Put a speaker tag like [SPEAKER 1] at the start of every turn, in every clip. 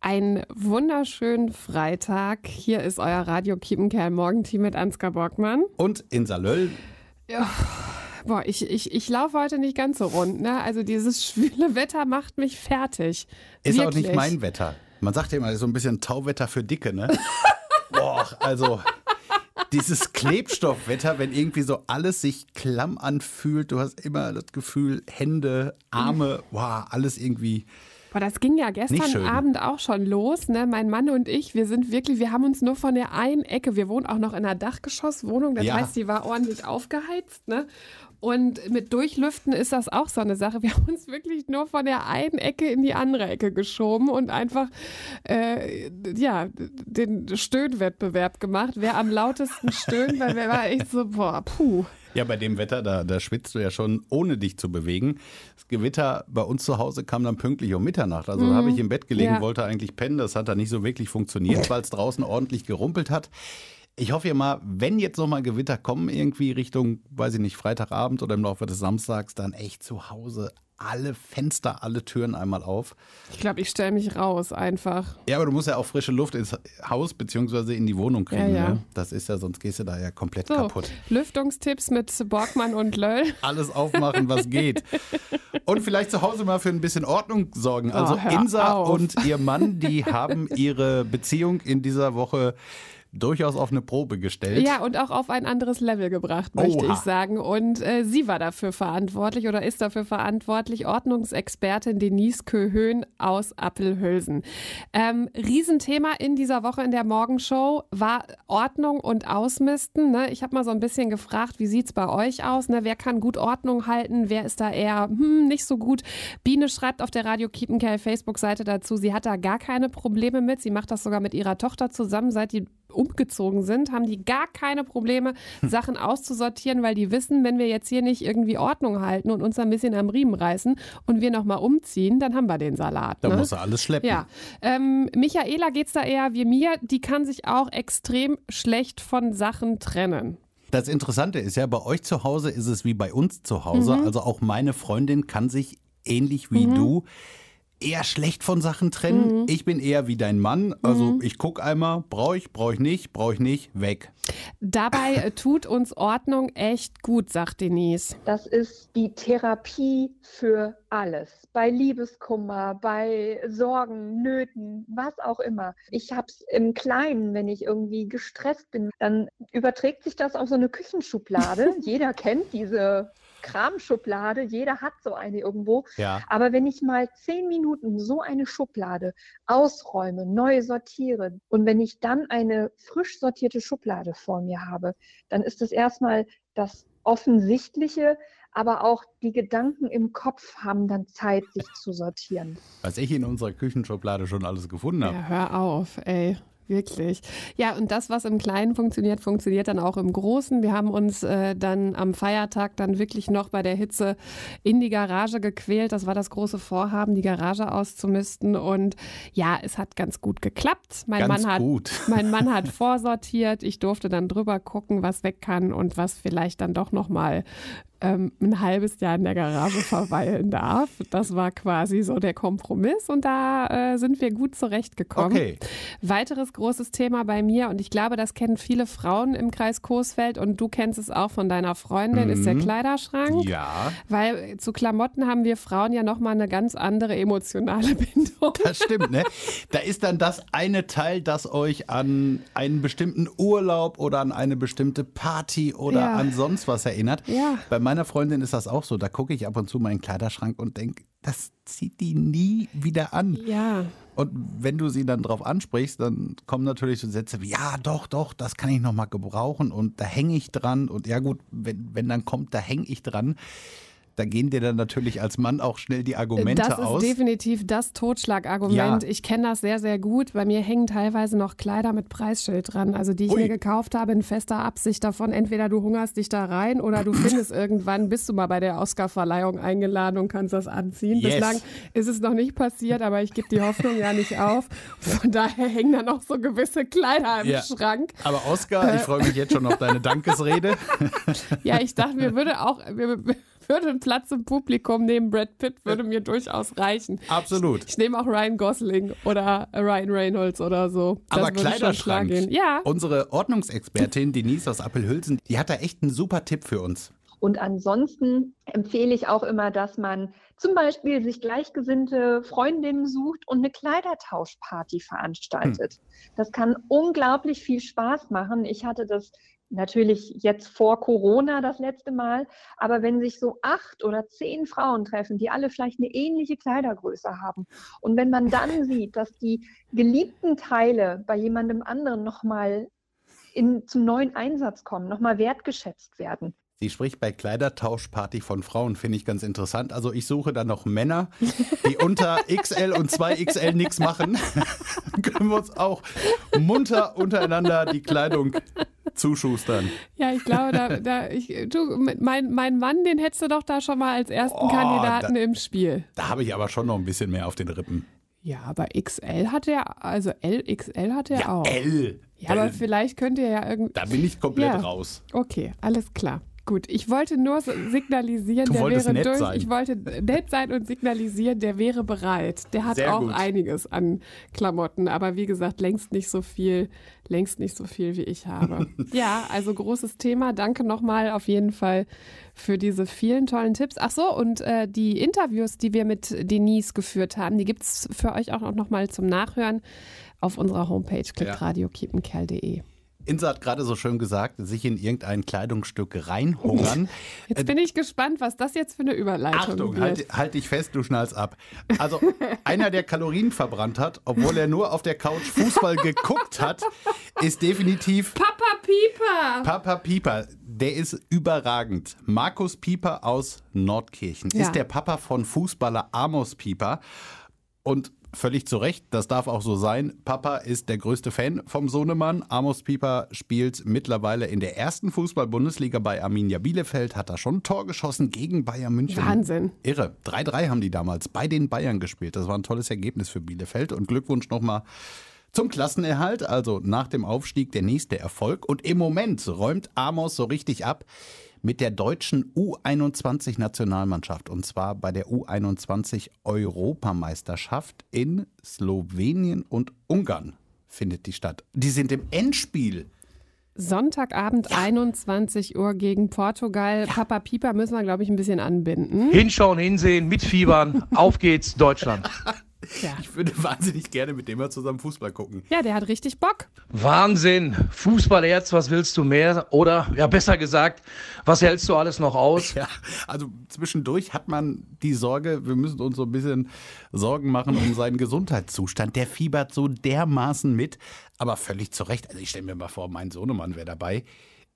[SPEAKER 1] Einen wunderschönen Freitag. Hier ist euer Radio Kiepenkerl Morgenteam mit Ansgar Borgmann.
[SPEAKER 2] Und Insa Löll.
[SPEAKER 1] Ja. Boah, ich, ich, ich laufe heute nicht ganz so rund. Ne? Also dieses schwüle Wetter macht mich fertig.
[SPEAKER 2] Ist
[SPEAKER 1] Wirklich.
[SPEAKER 2] auch nicht mein Wetter. Man sagt ja immer, so ein bisschen Tauwetter für Dicke, ne? Boah, also dieses Klebstoffwetter, wenn irgendwie so alles sich klamm anfühlt, du hast immer das Gefühl, Hände, Arme, wow, alles irgendwie.
[SPEAKER 1] Boah, das ging ja gestern. Abend auch schon los. Ne? Mein Mann und ich, wir sind wirklich, wir haben uns nur von der einen Ecke, wir wohnen auch noch in einer Dachgeschosswohnung, das
[SPEAKER 2] Ja.
[SPEAKER 1] heißt, die war ordentlich aufgeheizt. Ne? Und mit Durchlüften ist das auch so eine Sache. Wir haben uns wirklich nur von der einen Ecke in die andere Ecke geschoben und einfach äh, ja, den Stöhnwettbewerb gemacht. Wer am lautesten stöhnt, weil wir war echt so, boah, puh.
[SPEAKER 2] Ja, bei dem Wetter, da, da schwitzt du ja schon, ohne dich zu bewegen. Das Gewitter bei uns zu Hause kam dann pünktlich um Mitternacht. Also habe ich im Bett gelegen,
[SPEAKER 1] Ja.
[SPEAKER 2] wollte eigentlich pennen. Das hat dann nicht so wirklich funktioniert, weil es draußen ordentlich gerumpelt hat. Ich hoffe ja mal, wenn jetzt nochmal Gewitter kommen, irgendwie Richtung, weiß ich nicht, Freitagabend oder im Laufe des Samstags, dann echt zu Hause alle Fenster, alle Türen einmal auf.
[SPEAKER 1] Ich glaube, ich stelle mich raus einfach.
[SPEAKER 2] Ja, aber du musst ja auch frische Luft ins Haus beziehungsweise in die Wohnung kriegen.
[SPEAKER 1] Ja, ja.
[SPEAKER 2] Ne? Das ist ja, sonst gehst du da ja komplett
[SPEAKER 1] So,
[SPEAKER 2] kaputt.
[SPEAKER 1] Lüftungstipps mit Borgmann und Löll.
[SPEAKER 2] alles aufmachen, was geht. Und vielleicht zu Hause mal für ein bisschen Ordnung sorgen. Also
[SPEAKER 1] Oh,
[SPEAKER 2] Insa
[SPEAKER 1] auf.
[SPEAKER 2] und ihr Mann, die haben ihre Beziehung in dieser Woche durchaus auf eine Probe gestellt.
[SPEAKER 1] Ja, und auch auf ein anderes Level gebracht, möchte
[SPEAKER 2] Oha.
[SPEAKER 1] ich sagen. Und äh, sie war dafür verantwortlich oder ist dafür verantwortlich, Ordnungsexpertin Denise Köhön aus Appelhülsen. Ähm, Riesenthema in dieser Woche in der Morgenshow war Ordnung und Ausmisten. Ne? Ich habe mal so ein bisschen gefragt, wie sieht's bei euch aus? Ne? Wer kann gut Ordnung halten? Wer ist da eher hm, nicht so gut? Biene schreibt auf der Radio Kiepenkerl Facebook-Seite dazu, sie hat da gar keine Probleme mit. Sie macht das sogar mit ihrer Tochter zusammen, seit die umgezogen sind, haben die gar keine Probleme, Sachen auszusortieren, weil die wissen, wenn wir jetzt hier nicht irgendwie Ordnung halten und uns ein bisschen am Riemen reißen und wir nochmal umziehen, dann haben wir den Salat.
[SPEAKER 2] Da
[SPEAKER 1] ne?
[SPEAKER 2] muss er alles schleppen.
[SPEAKER 1] Ja, ähm, Michaela geht's da eher wie mir, die kann sich auch extrem schlecht von Sachen trennen.
[SPEAKER 2] Das Interessante ist ja, bei euch zu Hause ist es wie bei uns zu Hause.
[SPEAKER 1] Mhm.
[SPEAKER 2] Also auch meine Freundin kann sich ähnlich wie du eher schlecht von Sachen trennen.
[SPEAKER 1] Mhm.
[SPEAKER 2] Ich bin eher wie dein Mann. Also ich gucke einmal, brauche ich, brauche ich nicht, brauche ich nicht, weg.
[SPEAKER 1] Dabei äh, tut uns Ordnung echt gut, sagt Denise.
[SPEAKER 3] Das ist die Therapie für alles. Bei Liebeskummer, bei Sorgen, Nöten, was auch immer. Ich habe es im Kleinen, wenn ich irgendwie gestresst bin, dann überträgt sich das auf so eine Küchenschublade. Jeder kennt diese Kramschublade, jeder hat so eine irgendwo.
[SPEAKER 2] Ja.
[SPEAKER 3] Aber wenn ich mal zehn Minuten so eine Schublade ausräume, neu sortiere und wenn ich dann eine frisch sortierte Schublade vor mir habe, dann ist es erstmal das Offensichtliche, aber auch die Gedanken im Kopf haben dann Zeit, sich zu sortieren.
[SPEAKER 2] Was ich in unserer Küchenschublade schon alles gefunden habe.
[SPEAKER 1] Ja, hör auf, ey. Wirklich. Ja, und das, was im Kleinen funktioniert, funktioniert dann auch im Großen. Wir haben uns äh, dann am Feiertag dann wirklich noch bei der Hitze in die Garage gequält. Das war das große Vorhaben, die Garage auszumisten. Und ja, es hat ganz gut geklappt. Mein
[SPEAKER 2] Ganz
[SPEAKER 1] Mann hat,
[SPEAKER 2] gut.
[SPEAKER 1] mein Mann hat vorsortiert. Ich durfte dann drüber gucken, was weg kann und was vielleicht dann doch noch mal ähm, ein halbes Jahr in der Garage verweilen darf. Das war quasi so der Kompromiss und da äh, sind wir gut zurechtgekommen.
[SPEAKER 2] Okay.
[SPEAKER 1] Weiteres großes Thema bei mir und ich glaube, das kennen viele Frauen im Kreis Coesfeld und du kennst es auch von deiner Freundin, ist der Kleiderschrank.
[SPEAKER 2] Mhm. Ja,
[SPEAKER 1] Weil zu Klamotten haben wir Frauen ja nochmal eine ganz andere emotionale Bindung.
[SPEAKER 2] das stimmt, ne? Da ist dann das eine Teil, das euch an einen bestimmten Urlaub oder an eine bestimmte Party oder
[SPEAKER 1] Ja.
[SPEAKER 2] an sonst was erinnert.
[SPEAKER 1] Ja.
[SPEAKER 2] Bei meiner Freundin ist das auch so. Da gucke ich ab und zu meinen Kleiderschrank und denke, das zieht die nie wieder an.
[SPEAKER 1] Ja.
[SPEAKER 2] Und wenn du sie dann drauf ansprichst, dann kommen natürlich so Sätze wie, ja, doch, doch, das kann ich noch mal gebrauchen und da hänge ich dran. Und ja gut, wenn, wenn dann kommt, da hänge ich dran, da gehen dir dann natürlich als Mann auch schnell die Argumente
[SPEAKER 1] Das ist
[SPEAKER 2] aus.
[SPEAKER 1] definitiv das Totschlagargument.
[SPEAKER 2] Ja.
[SPEAKER 1] Ich kenne das sehr, sehr gut. Bei mir hängen teilweise noch Kleider mit Preisschild dran, also die ich
[SPEAKER 2] Ui.
[SPEAKER 1] mir gekauft habe in fester Absicht davon. Entweder du hungerst dich da rein oder du findest irgendwann, bist du mal bei der Oscarverleihung eingeladen und kannst das anziehen.
[SPEAKER 2] Yes.
[SPEAKER 1] Bislang ist es noch nicht passiert, aber ich gebe die Hoffnung ja nicht auf. Von daher hängen da noch so gewisse Kleider im
[SPEAKER 2] Ja.
[SPEAKER 1] Schrank.
[SPEAKER 2] Aber Oskar, ich freue mich jetzt schon auf deine Dankesrede.
[SPEAKER 1] Ja, ich dachte, mir würde auch, mir, würde ein Platz im Publikum neben Brad Pitt würde mir durchaus reichen.
[SPEAKER 2] Absolut.
[SPEAKER 1] Ich, ich nehme auch Ryan Gosling oder Ryan Reynolds oder so.
[SPEAKER 2] Das Aber Kleiderschrank.
[SPEAKER 1] Ja.
[SPEAKER 2] Unsere Ordnungsexpertin Denise aus Appelhülsen, die hat da echt einen super Tipp für uns.
[SPEAKER 3] Und ansonsten empfehle ich auch immer, dass man zum Beispiel sich gleichgesinnte Freundinnen sucht und eine Kleidertauschparty veranstaltet. Hm. Das kann unglaublich viel Spaß machen. Ich hatte das natürlich jetzt vor Corona das letzte Mal, aber wenn sich so acht oder zehn Frauen treffen, die alle vielleicht eine ähnliche Kleidergröße haben und wenn man dann sieht, dass die geliebten Teile bei jemandem anderen nochmal zum neuen Einsatz kommen, nochmal wertgeschätzt werden,
[SPEAKER 2] Sie spricht bei Kleidertauschparty von Frauen, finde ich ganz interessant. Also ich suche da noch Männer, die unter XL und 2XL nichts machen. Können wir uns auch munter untereinander die Kleidung zuschustern.
[SPEAKER 1] Ja, ich glaube, da, da ich, du, mein, mein Mann, den hättest du doch da schon mal als ersten oh, Kandidaten da, im Spiel.
[SPEAKER 2] Da habe ich aber schon noch ein bisschen mehr auf den Rippen.
[SPEAKER 1] Ja, aber XL hat er, also LXL hat er
[SPEAKER 2] ja,
[SPEAKER 1] auch.
[SPEAKER 2] L.
[SPEAKER 1] Ja, L. aber vielleicht könnt ihr ja irgendwie.
[SPEAKER 2] Da bin ich komplett ja. raus.
[SPEAKER 1] Okay, alles klar. Gut, ich wollte nur signalisieren,
[SPEAKER 2] du
[SPEAKER 1] der wäre
[SPEAKER 2] nett
[SPEAKER 1] durch.
[SPEAKER 2] Sein.
[SPEAKER 1] Ich wollte nett sein und signalisieren, der wäre bereit. Der hat
[SPEAKER 2] Sehr
[SPEAKER 1] auch
[SPEAKER 2] gut.
[SPEAKER 1] einiges an Klamotten, aber wie gesagt, längst nicht so viel, längst nicht so viel, wie ich habe. ja, also großes Thema. Danke nochmal auf jeden Fall für diese vielen tollen Tipps. Ach so, und äh, die Interviews, die wir mit Denise geführt haben, die gibt es für euch auch nochmal zum Nachhören auf unserer Homepage klickradio.kiepenkerl.de.
[SPEAKER 2] Insa hat gerade so schön gesagt, sich in irgendein Kleidungsstück reinhungern.
[SPEAKER 1] Jetzt bin ich gespannt, was das jetzt für eine Überleitung
[SPEAKER 2] Achtung,
[SPEAKER 1] wird.
[SPEAKER 2] halt, halt dich fest, du schnallst ab. Also einer, der Kalorien verbrannt hat, obwohl er nur auf der Couch Fußball geguckt hat, ist definitiv
[SPEAKER 1] Papa Pieper.
[SPEAKER 2] Papa Pieper. Der ist überragend. Markus Pieper aus Nordkirchen
[SPEAKER 1] Ja.
[SPEAKER 2] ist der Papa von Fußballer Amos Pieper. Und völlig zu Recht, das darf auch so sein. Papa ist der größte Fan vom Sohnemann. Amos Pieper spielt mittlerweile in der ersten Fußball-Bundesliga bei Arminia Bielefeld, hat da schon ein Tor geschossen gegen Bayern München.
[SPEAKER 1] Wahnsinn.
[SPEAKER 2] Irre. 3-3 haben die damals bei den Bayern gespielt. Das war ein tolles Ergebnis für Bielefeld und Glückwunsch nochmal zum Klassenerhalt, also nach dem Aufstieg der nächste Erfolg. Und im Moment räumt Amos so richtig ab mit der deutschen U21-Nationalmannschaft. Und zwar bei der U21-Europameisterschaft in Slowenien und Ungarn findet die statt. Die sind im Endspiel.
[SPEAKER 1] Sonntagabend 21 Uhr gegen Portugal. Papa Pieper müssen wir, glaube ich, ein bisschen anbinden.
[SPEAKER 4] Hinschauen, hinsehen, mitfiebern. Auf geht's, Deutschland.
[SPEAKER 1] Ja.
[SPEAKER 2] Ich würde wahnsinnig gerne mit dem mal zusammen Fußball gucken.
[SPEAKER 1] ja, der hat richtig Bock.
[SPEAKER 4] Wahnsinn. Fußballerz, was willst du mehr? Oder, ja, besser gesagt, was hältst du alles noch aus?
[SPEAKER 2] Ja, also zwischendurch hat man die Sorge, wir müssen uns so ein bisschen Sorgen machen um seinen Gesundheitszustand. Der fiebert so dermaßen mit, aber völlig zu Recht. Also ich stelle mir mal vor, mein Sohnemann wäre dabei.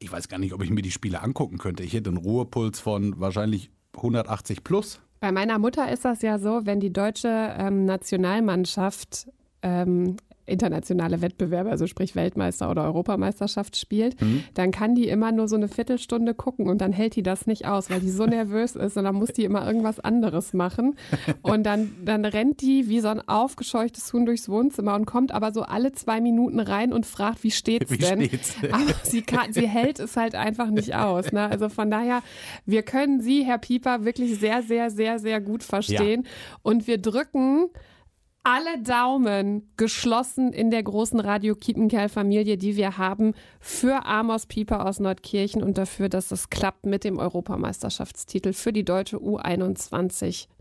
[SPEAKER 2] Ich weiß gar nicht, ob ich mir die Spiele angucken könnte. Ich hätte einen Ruhepuls von wahrscheinlich 180 plus.
[SPEAKER 1] Bei meiner Mutter ist das ja so, wenn die deutsche ähm, Nationalmannschaft ähm, internationale Wettbewerbe, also sprich Weltmeister oder Europameisterschaft spielt, dann kann die immer nur so eine Viertelstunde gucken und dann hält die das nicht aus, weil die so nervös ist und dann muss die immer irgendwas anderes machen. Und dann, dann rennt die wie so ein aufgescheuchtes Huhn durchs Wohnzimmer und kommt aber so alle zwei Minuten rein und fragt, wie steht's
[SPEAKER 2] Wie
[SPEAKER 1] denn?
[SPEAKER 2] steht's?
[SPEAKER 1] Aber sie, kann, sie hält es halt einfach nicht aus. Ne? Also von daher, wir können Sie, Herr Pieper, wirklich sehr, sehr, sehr, sehr gut verstehen. Und wir drücken alle Daumen geschlossen in der großen Radio Kiepenkerl-Familie, die wir haben, für Amos Pieper aus Nordkirchen und dafür, dass es klappt mit dem Europameisterschaftstitel für die deutsche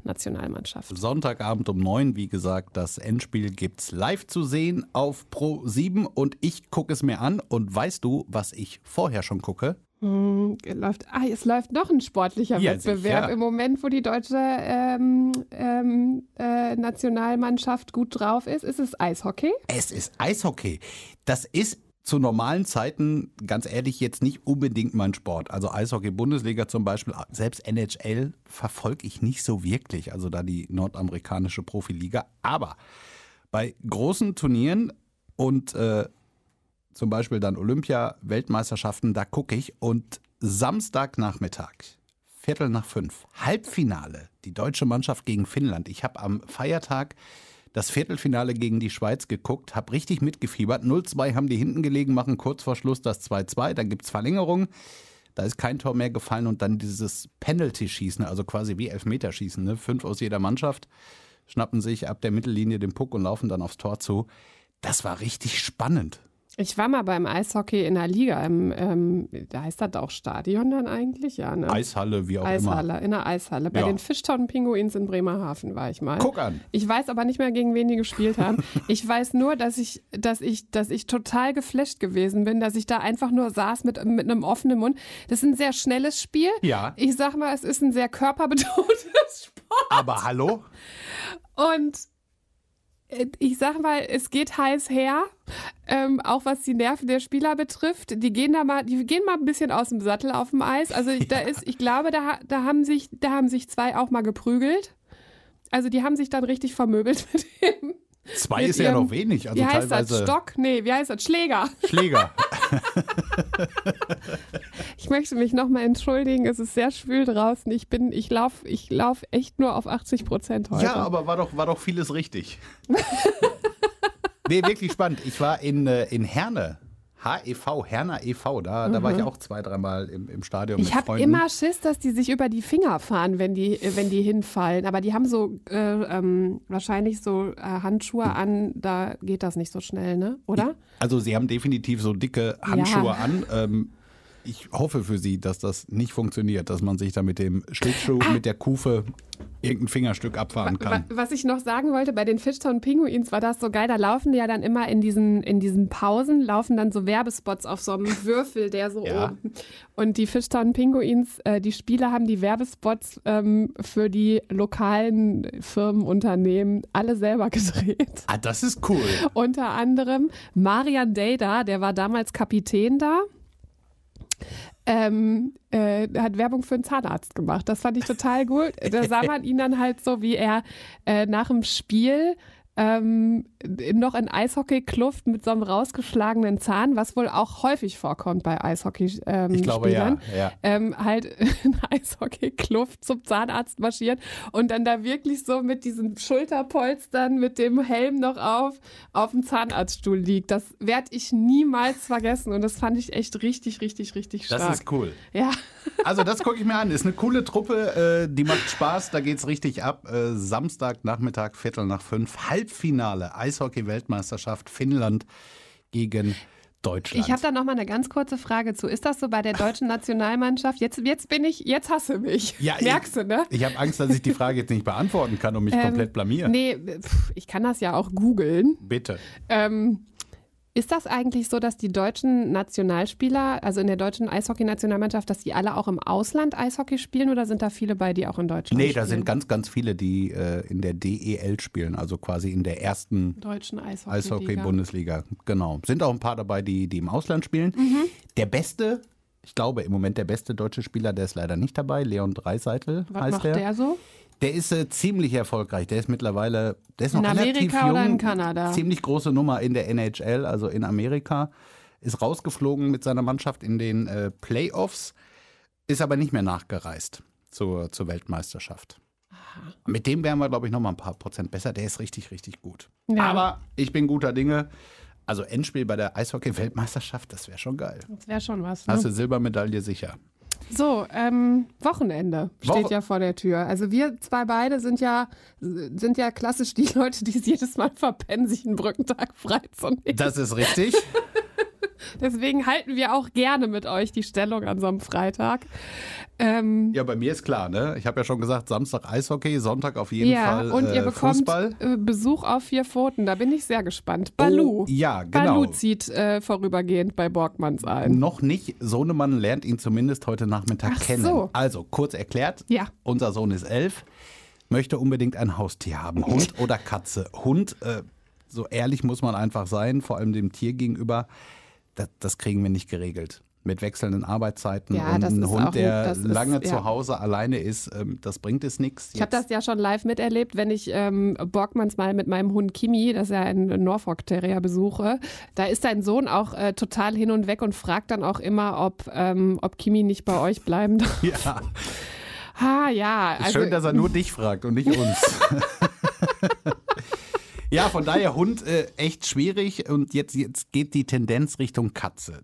[SPEAKER 1] U21-Nationalmannschaft.
[SPEAKER 2] Sonntagabend um 9, wie gesagt, das Endspiel gibt's live zu sehen auf Pro 7 und ich gucke es mir an und weißt du, was ich vorher schon gucke?
[SPEAKER 1] Hm, läuft, ah, es läuft noch ein sportlicher
[SPEAKER 2] Ja,
[SPEAKER 1] Wettbewerb
[SPEAKER 2] sicher.
[SPEAKER 1] im Moment, wo die deutsche ähm, ähm, äh, Nationalmannschaft gut drauf ist. Ist es Eishockey?
[SPEAKER 2] Es ist Eishockey. Das ist zu normalen Zeiten, ganz ehrlich, jetzt nicht unbedingt mein Sport. Also Eishockey-Bundesliga zum Beispiel, selbst NHL verfolge ich nicht so wirklich. Also da die nordamerikanische Profiliga. Aber bei großen Turnieren und äh, zum Beispiel dann Olympia-Weltmeisterschaften, da gucke ich und Samstagnachmittag, Viertel nach fünf, Halbfinale, die deutsche Mannschaft gegen Finnland. Ich habe am Feiertag das Viertelfinale gegen die Schweiz geguckt, habe richtig mitgefiebert. 0-2 haben die hinten gelegen, machen kurz vor Schluss das 2-2, dann gibt es Verlängerung. Da ist kein Tor mehr gefallen und dann dieses Penalty-Schießen, also quasi wie Elfmeterschießen, ne? fünf aus jeder Mannschaft, schnappen sich ab der Mittellinie den Puck und laufen dann aufs Tor zu. Das war richtig spannend.
[SPEAKER 1] Ich war mal beim Eishockey in der Liga. Im, ähm, da heißt das auch Stadion dann eigentlich? Ja, ne?
[SPEAKER 2] Eishalle, wie auch
[SPEAKER 1] Eishalle,
[SPEAKER 2] immer.
[SPEAKER 1] in der Eishalle. Bei
[SPEAKER 2] Ja.
[SPEAKER 1] den Fishtown Pinguins in Bremerhaven war ich mal.
[SPEAKER 2] Guck an.
[SPEAKER 1] Ich weiß aber nicht mehr, gegen wen die gespielt haben. Ich weiß nur, dass ich, dass ich, dass ich total geflasht gewesen bin, dass ich da einfach nur saß mit, mit einem offenen Mund. Das ist ein sehr schnelles Spiel.
[SPEAKER 2] Ja.
[SPEAKER 1] Ich sag mal, es ist ein sehr körperbetontes Sport.
[SPEAKER 2] Aber hallo?
[SPEAKER 1] Und ich sag mal, es geht heiß her, ähm, auch was die Nerven der Spieler betrifft. Die gehen da mal, die gehen mal ein bisschen aus dem Sattel auf dem Eis. Also da ist, ich glaube, da, da haben sich, da haben sich zwei auch mal geprügelt. Also die haben sich dann richtig vermöbelt mit dem.
[SPEAKER 2] Zwei
[SPEAKER 1] Mit
[SPEAKER 2] ist ja
[SPEAKER 1] ihrem-
[SPEAKER 2] noch wenig. Also
[SPEAKER 1] wie heißt
[SPEAKER 2] teilweise
[SPEAKER 1] das? Stock? Nee, wie heißt das? Schläger.
[SPEAKER 2] Schläger.
[SPEAKER 1] Ich möchte mich nochmal entschuldigen. Es ist sehr schwül draußen. Ich bin, ich laufe, ich lauf echt nur auf 80 Prozent heute.
[SPEAKER 2] Ja, aber war doch, war doch vieles richtig. nee, wirklich spannend. Ich war in, äh, in Herne. HEV, Herner e.V., da, da war ich auch zwei, dreimal im, im Stadion
[SPEAKER 1] Mhm. Ich habe immer Schiss, dass die sich über die Finger fahren, wenn die, wenn die hinfallen. Aber die haben so äh, ähm, wahrscheinlich so äh, Handschuhe an, da geht das nicht so schnell, ne? Oder?
[SPEAKER 2] Also sie haben definitiv so dicke Handschuhe
[SPEAKER 1] Ja.
[SPEAKER 2] an. Ähm, ich hoffe für sie, dass das nicht funktioniert, dass man sich da mit dem Schlittschuh, mit der Kufe irgendein Fingerstück abfahren kann.
[SPEAKER 1] Was ich noch sagen wollte, bei den Fishtown Pinguins war das so geil. Da laufen die ja dann immer in diesen, in diesen Pausen, laufen dann so Werbespots auf so einem Würfel, der so
[SPEAKER 2] Ja.
[SPEAKER 1] oben. Und die Fishtown Pinguins, äh, die Spieler haben die Werbespots ähm, für die lokalen Firmen, Unternehmen alle selber gedreht.
[SPEAKER 2] Ah, das ist cool.
[SPEAKER 1] Unter anderem Marian Deda, der war damals Kapitän da. Ähm, äh, hat Werbung für einen Zahnarzt gemacht. Das fand ich total gut. Da sah man ihn dann halt so, wie er äh, nach dem Spiel ähm, noch in Eishockey-Kluft mit so einem rausgeschlagenen Zahn, was wohl auch häufig vorkommt bei Eishockey-Spielern.
[SPEAKER 2] Ich glaube, ja, ja.
[SPEAKER 1] Ähm, halt in Eishockey-Kluft zum Zahnarzt marschiert und dann da wirklich so mit diesen Schulterpolstern, mit dem Helm noch auf, auf dem Zahnarztstuhl liegt. Das werde ich niemals vergessen und das fand ich echt richtig, richtig, richtig stark.
[SPEAKER 2] Das ist cool.
[SPEAKER 1] Ja.
[SPEAKER 2] Also das gucke ich mir an. Ist eine coole Truppe, äh, die macht Spaß, da geht's richtig ab. Äh, Samstagnachmittag, Viertel nach fünf, Halbfinale, Eishockey-Weltmeisterschaft Finnland gegen Deutschland.
[SPEAKER 1] Ich habe da noch mal eine ganz kurze Frage zu. Ist das so bei der deutschen Nationalmannschaft? Jetzt, jetzt bin ich, jetzt hasse mich.
[SPEAKER 2] Ja,
[SPEAKER 1] Merkst du, ne?
[SPEAKER 2] Ich habe Angst, dass ich die Frage jetzt nicht beantworten kann und mich komplett blamiere.
[SPEAKER 1] Ähm, Nee, pf, ich kann das ja auch googeln.
[SPEAKER 2] Bitte.
[SPEAKER 1] Ähm, ist das eigentlich so, dass die deutschen Nationalspieler, also in der deutschen Eishockey-Nationalmannschaft, dass die alle auch im Ausland Eishockey spielen oder sind da viele bei, die auch in Deutschland
[SPEAKER 2] Nee,
[SPEAKER 1] spielen?
[SPEAKER 2] da sind ganz, ganz viele, die äh, in der DEL spielen, also quasi in der ersten
[SPEAKER 1] deutschen Eishockey.
[SPEAKER 2] Eishockey-Bundesliga. Genau. Sind auch ein paar dabei, die, die im Ausland spielen.
[SPEAKER 1] Mhm.
[SPEAKER 2] Der beste, ich glaube im Moment der beste deutsche Spieler, der ist leider nicht dabei, Leon Dreiseitel
[SPEAKER 1] Was
[SPEAKER 2] heißt
[SPEAKER 1] macht
[SPEAKER 2] der.
[SPEAKER 1] der so?
[SPEAKER 2] Der ist äh, ziemlich erfolgreich. Der ist mittlerweile, der ist noch
[SPEAKER 1] In
[SPEAKER 2] relativ
[SPEAKER 1] Amerika
[SPEAKER 2] jung.
[SPEAKER 1] oder in Kanada?
[SPEAKER 2] Ziemlich große Nummer in der NHL, also in Amerika. Ist rausgeflogen mit seiner Mannschaft in den äh, Playoffs, ist aber nicht mehr nachgereist zur, zur Weltmeisterschaft. Mit dem wären wir, glaube ich, noch mal ein paar Prozent besser. Der ist richtig, richtig gut.
[SPEAKER 1] Ja.
[SPEAKER 2] Aber ich bin guter Dinge. Also Endspiel bei der Eishockey-Weltmeisterschaft, das wäre schon geil.
[SPEAKER 1] Das wäre schon was. Ne?
[SPEAKER 2] Hast du Silbermedaille sicher.
[SPEAKER 1] So, ähm, Wochenende steht
[SPEAKER 2] Woche-
[SPEAKER 1] ja vor der Tür. Also wir zwei beide sind ja, sind ja klassisch die Leute, die es jedes Mal verpennen, sich einen Brückentag freizunehmen.
[SPEAKER 2] Das ist richtig.
[SPEAKER 1] Deswegen halten wir auch gerne mit euch die Stellung an so einem Freitag. Ähm,
[SPEAKER 2] Ja, bei mir ist klar, ne? Ich habe ja schon gesagt, Samstag Eishockey, Sonntag auf jeden
[SPEAKER 1] ja,
[SPEAKER 2] Fall
[SPEAKER 1] und ihr
[SPEAKER 2] äh,
[SPEAKER 1] bekommt
[SPEAKER 2] Fußball.
[SPEAKER 1] äh, Besuch auf vier Pfoten. Da bin ich sehr gespannt. Balu.
[SPEAKER 2] Oh, ja, genau.
[SPEAKER 1] Balu zieht äh, vorübergehend bei Borgmanns ein.
[SPEAKER 2] Noch nicht. Sohnemann lernt ihn zumindest heute Nachmittag
[SPEAKER 1] Ach
[SPEAKER 2] kennen.
[SPEAKER 1] so.
[SPEAKER 2] Also, kurz erklärt,
[SPEAKER 1] Ja.
[SPEAKER 2] unser Sohn ist elf, möchte unbedingt ein Haustier haben. Hund oder Katze. Hund, äh, so ehrlich muss man einfach sein, vor allem dem Tier gegenüber, das, das kriegen wir nicht geregelt. Mit wechselnden Arbeitszeiten
[SPEAKER 1] Ja,
[SPEAKER 2] und
[SPEAKER 1] das
[SPEAKER 2] ein
[SPEAKER 1] ist
[SPEAKER 2] Hund, der
[SPEAKER 1] ist-
[SPEAKER 2] lange
[SPEAKER 1] ja.
[SPEAKER 2] zu Hause alleine ist, ähm, das bringt es nichts.
[SPEAKER 1] Ich habe das ja schon live miterlebt, wenn ich ähm, Borgmanns mal mit meinem Hund Kimi, das ist ja ein Norfolk Terrier, besuche. Da ist dein Sohn auch äh, total hin und weg und fragt dann auch immer, ob, ähm, ob Kimi nicht bei euch bleiben darf.
[SPEAKER 2] Ja,
[SPEAKER 1] Ah, ja. Also,
[SPEAKER 2] schön, dass er nur dich fragt und nicht uns. ja, von daher Hund äh, echt schwierig und jetzt, jetzt geht die Tendenz Richtung Katze.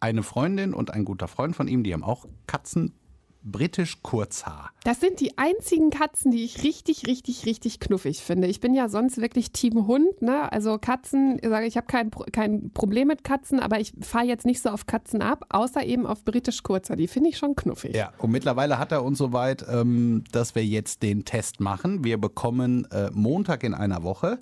[SPEAKER 2] eine Freundin und ein guter Freund von ihm, die haben auch Katzen, britisch Kurzhaar.
[SPEAKER 1] Das sind die einzigen Katzen, die ich richtig, richtig, richtig knuffig finde. Ich bin ja sonst wirklich Team Hund. Ne? Also Katzen, ich sage ich habe kein, kein Problem mit Katzen, aber ich fahre jetzt nicht so auf Katzen ab, außer eben auf britisch Kurzhaar. Die finde ich schon knuffig.
[SPEAKER 2] Ja, und mittlerweile hat er uns soweit, ähm, dass wir jetzt den Test machen. Wir bekommen äh, Montag in einer Woche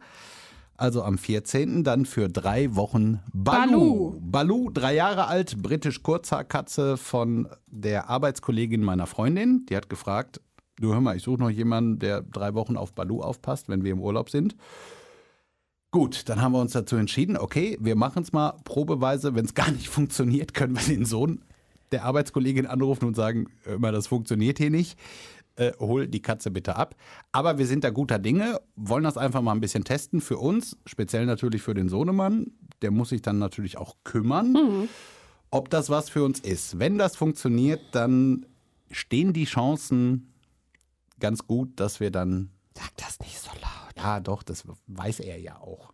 [SPEAKER 2] also am 14. dann für drei Wochen Balu.
[SPEAKER 1] Balu.
[SPEAKER 2] Balu, drei Jahre alt, britisch Kurzhaarkatze von der Arbeitskollegin meiner Freundin. Die hat gefragt, du hör mal, ich suche noch jemanden, der drei Wochen auf Balu aufpasst, wenn wir im Urlaub sind. Gut, dann haben wir uns dazu entschieden, okay, wir machen es mal probeweise. Wenn es gar nicht funktioniert, können wir den Sohn der Arbeitskollegin anrufen und sagen, mal, das funktioniert hier nicht äh, hol die Katze bitte ab. Aber wir sind da guter Dinge, wollen das einfach mal ein bisschen testen für uns, speziell natürlich für den Sohnemann. Der muss sich dann natürlich auch kümmern, mhm. ob das was für uns ist. Wenn das funktioniert, dann stehen die Chancen ganz gut, dass wir dann.
[SPEAKER 1] Sag das nicht so laut.
[SPEAKER 2] Ja, doch, das weiß er ja auch.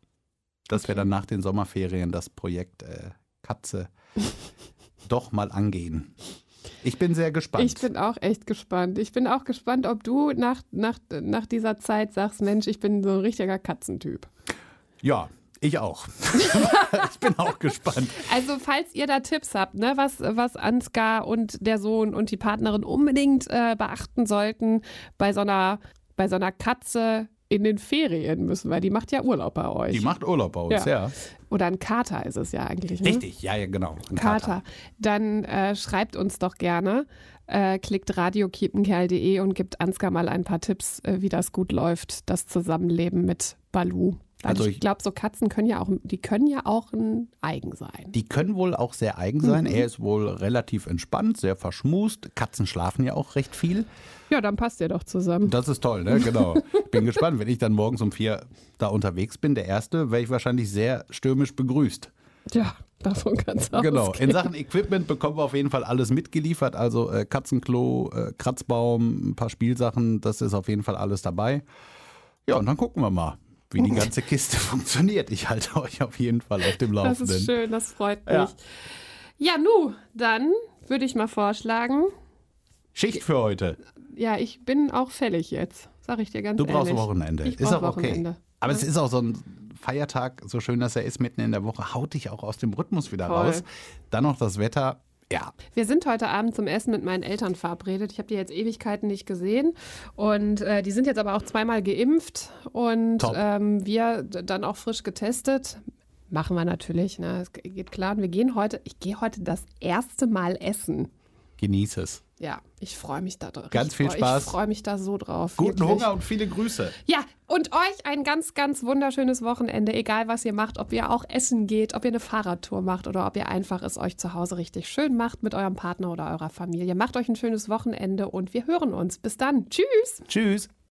[SPEAKER 2] Dass okay. wir dann nach den Sommerferien das Projekt äh, Katze doch mal angehen. Ich bin sehr gespannt.
[SPEAKER 1] Ich bin auch echt gespannt. Ich bin auch gespannt, ob du nach, nach, nach dieser Zeit sagst, Mensch, ich bin so ein richtiger Katzentyp.
[SPEAKER 2] Ja, ich auch. ich bin auch gespannt.
[SPEAKER 1] Also, falls ihr da Tipps habt, ne, was, was Ansgar und der Sohn und die Partnerin unbedingt äh, beachten sollten bei so einer, bei so einer Katze in den Ferien müssen, weil die macht ja Urlaub bei euch.
[SPEAKER 2] Die macht Urlaub bei uns, ja. ja.
[SPEAKER 1] Oder ein Kater ist es ja eigentlich. Ne?
[SPEAKER 2] Richtig, ja, ja, genau.
[SPEAKER 1] Ein Kater. Kater. Dann äh, schreibt uns doch gerne, äh, klickt radiokiepenkerl.de und gibt Ansgar mal ein paar Tipps, äh, wie das gut läuft, das Zusammenleben mit Balu. Also ich, ich glaube, so Katzen können ja auch, die können ja auch ein eigen sein.
[SPEAKER 2] Die können wohl auch sehr eigen sein. Mhm. Er ist wohl relativ entspannt, sehr verschmust. Katzen schlafen ja auch recht viel.
[SPEAKER 1] Ja, dann passt ihr doch zusammen.
[SPEAKER 2] Das ist toll, ne? Genau. Ich bin gespannt, wenn ich dann morgens um vier da unterwegs bin, der erste, werde ich wahrscheinlich sehr stürmisch begrüßt.
[SPEAKER 1] Ja, davon ganz es
[SPEAKER 2] Genau. In Sachen Equipment bekommen wir auf jeden Fall alles mitgeliefert. Also äh, Katzenklo, äh, Kratzbaum, ein paar Spielsachen, das ist auf jeden Fall alles dabei. Ja, und dann gucken wir mal, wie die ganze Kiste funktioniert. Ich halte euch auf jeden Fall auf dem Laufenden.
[SPEAKER 1] Das ist schön, das freut mich. Ja, ja nu, dann würde ich mal vorschlagen.
[SPEAKER 2] Schicht für heute
[SPEAKER 1] ja, ich bin auch fällig jetzt, sag ich dir ganz
[SPEAKER 2] du
[SPEAKER 1] ehrlich.
[SPEAKER 2] Du brauchst Wochenende.
[SPEAKER 1] Ich
[SPEAKER 2] ist
[SPEAKER 1] auch Wochenende.
[SPEAKER 2] okay. Aber ja. es ist auch so ein Feiertag, so schön, dass er ist, mitten in der Woche, haut dich auch aus dem Rhythmus wieder Voll. raus. Dann noch das Wetter. Ja.
[SPEAKER 1] Wir sind heute Abend zum Essen mit meinen Eltern verabredet. Ich habe die jetzt Ewigkeiten nicht gesehen. Und äh, die sind jetzt aber auch zweimal geimpft und ähm, wir dann auch frisch getestet. Machen wir natürlich, ne? Es geht klar. Und wir gehen heute, ich gehe heute das erste Mal essen.
[SPEAKER 2] Genieße es.
[SPEAKER 1] Ja, ich freue mich da drauf.
[SPEAKER 2] Ganz viel Spaß.
[SPEAKER 1] Ich freue mich da so drauf.
[SPEAKER 2] Guten wirklich. Hunger und viele Grüße.
[SPEAKER 1] Ja, und euch ein ganz, ganz wunderschönes Wochenende, egal was ihr macht, ob ihr auch essen geht, ob ihr eine Fahrradtour macht oder ob ihr einfach es euch zu Hause richtig schön macht mit eurem Partner oder eurer Familie. Macht euch ein schönes Wochenende und wir hören uns. Bis dann. Tschüss.
[SPEAKER 2] Tschüss.